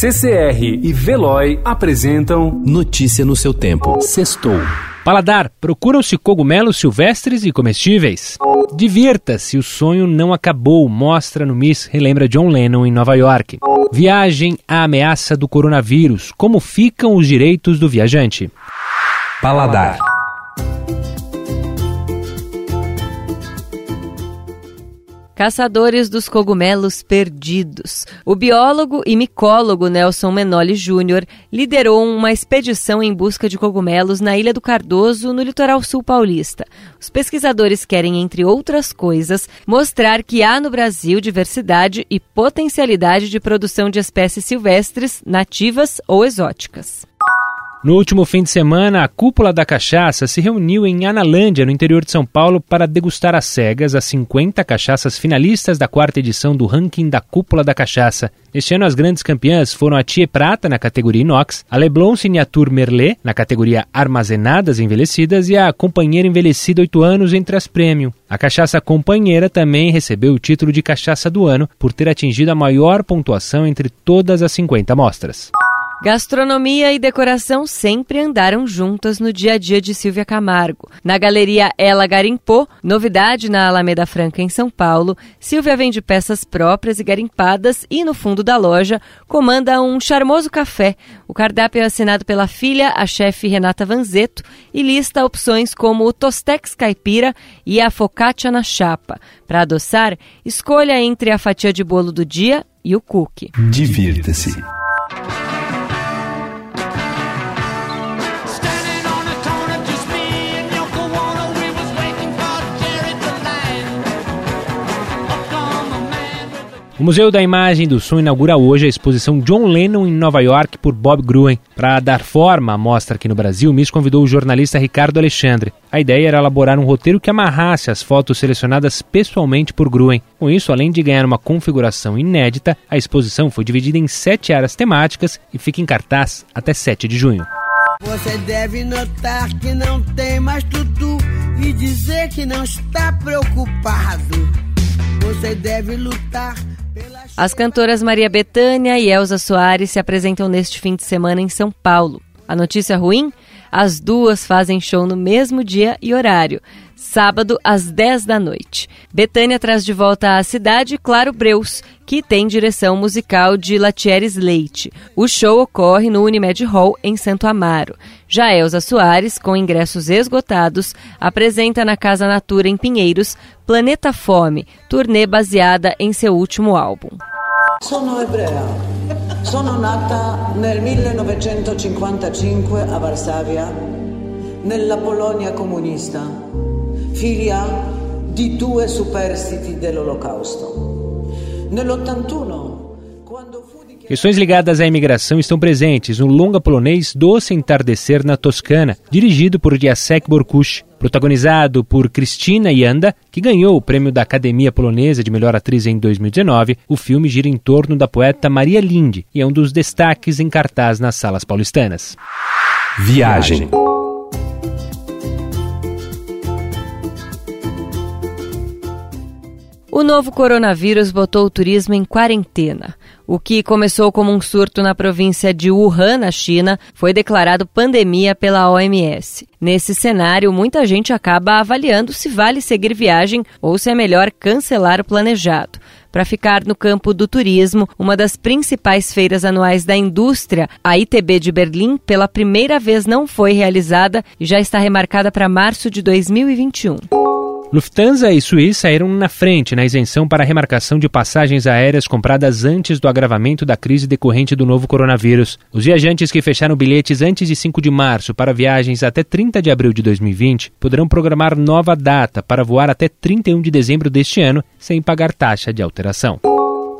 CCR e Veloy apresentam Notícia no seu tempo. Sextou. Paladar, procuram-se cogumelos silvestres e comestíveis. Divirta-se, o sonho não acabou, mostra no Miss relembra John Lennon em Nova York. Viagem à ameaça do coronavírus, como ficam os direitos do viajante. Paladar. Caçadores dos Cogumelos Perdidos. O biólogo e micólogo Nelson Menoli Júnior liderou uma expedição em busca de cogumelos na Ilha do Cardoso, no litoral sul paulista. Os pesquisadores querem, entre outras coisas, mostrar que há no Brasil diversidade e potencialidade de produção de espécies silvestres, nativas ou exóticas. No último fim de semana, a Cúpula da Cachaça se reuniu em Analândia, no interior de São Paulo, para degustar às cegas as 50 cachaças finalistas da quarta edição do ranking da Cúpula da Cachaça. Este ano, as grandes campeãs foram a Thier Prata, na categoria Inox, a Leblon Signature Merlet, na categoria Armazenadas Envelhecidas, e a Companheira Envelhecida 8 anos entre as prêmio. A cachaça Companheira também recebeu o título de Cachaça do Ano por ter atingido a maior pontuação entre todas as 50 amostras. Gastronomia e decoração sempre andaram juntas no dia a dia de Silvia Camargo. Na galeria Ela Garimpou, novidade na Alameda Franca, em São Paulo, Silvia vende peças próprias e garimpadas e, no fundo da loja, comanda um charmoso café. O cardápio é assinado pela filha, a chefe Renata Vanzeto, e lista opções como o Tostex Caipira e a Focaccia na chapa. Para adoçar, escolha entre a fatia de bolo do dia e o cookie. Divirta-se. O Museu da Imagem do Som inaugura hoje a exposição John Lennon em Nova York por Bob Gruen. Para dar forma à mostra aqui no Brasil, o MIS convidou o jornalista Ricardo Alexandre. A ideia era elaborar um roteiro que amarrasse as fotos selecionadas pessoalmente por Gruen. Com isso, além de ganhar uma configuração inédita, a exposição foi dividida em sete áreas temáticas e fica em cartaz até 7 de junho. Você deve notar que não tem mais tudo e dizer que não está preocupado. Você deve lutar as cantoras Maria Bethânia e Elza Soares se apresentam neste fim de semana em São Paulo. A notícia ruim? As duas fazem show no mesmo dia e horário, sábado às 10 da noite. Betânia traz de volta à cidade Claro Breus, que tem direção musical de Latieres Leite. O show ocorre no Unimed Hall, em Santo Amaro. Já Elza Soares, com ingressos esgotados, apresenta na Casa Natura, em Pinheiros, Planeta Fome, turnê baseada em seu último álbum. Sono ebrea. Sono nata nel 1955 a Varsavia, nella Polonia comunista, figlia di due superstiti dell'Olocausto. Nell'81 Questões ligadas à imigração estão presentes no longa polonês Doce Entardecer na Toscana, dirigido por Jacek Borkush, protagonizado por Cristina Yanda, que ganhou o prêmio da Academia Polonesa de Melhor Atriz em 2019. O filme gira em torno da poeta Maria Linde e é um dos destaques em cartaz nas salas paulistanas. Viagem. O novo coronavírus botou o turismo em quarentena. O que começou como um surto na província de Wuhan, na China, foi declarado pandemia pela OMS. Nesse cenário, muita gente acaba avaliando se vale seguir viagem ou se é melhor cancelar o planejado. Para ficar no campo do turismo, uma das principais feiras anuais da indústria, a ITB de Berlim, pela primeira vez não foi realizada e já está remarcada para março de 2021. Lufthansa e Suíça saíram na frente na isenção para a remarcação de passagens aéreas compradas antes do agravamento da crise decorrente do novo coronavírus. Os viajantes que fecharam bilhetes antes de 5 de março para viagens até 30 de abril de 2020 poderão programar nova data para voar até 31 de dezembro deste ano sem pagar taxa de alteração.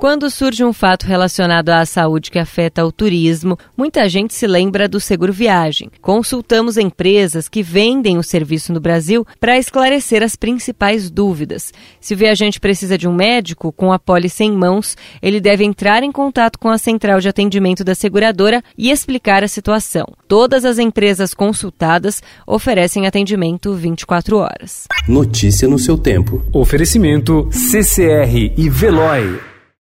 Quando surge um fato relacionado à saúde que afeta o turismo, muita gente se lembra do seguro viagem. Consultamos empresas que vendem o serviço no Brasil para esclarecer as principais dúvidas. Se o viajante precisa de um médico com a pólice em mãos, ele deve entrar em contato com a central de atendimento da seguradora e explicar a situação. Todas as empresas consultadas oferecem atendimento 24 horas. Notícia no seu tempo. Oferecimento CCR e Veloy.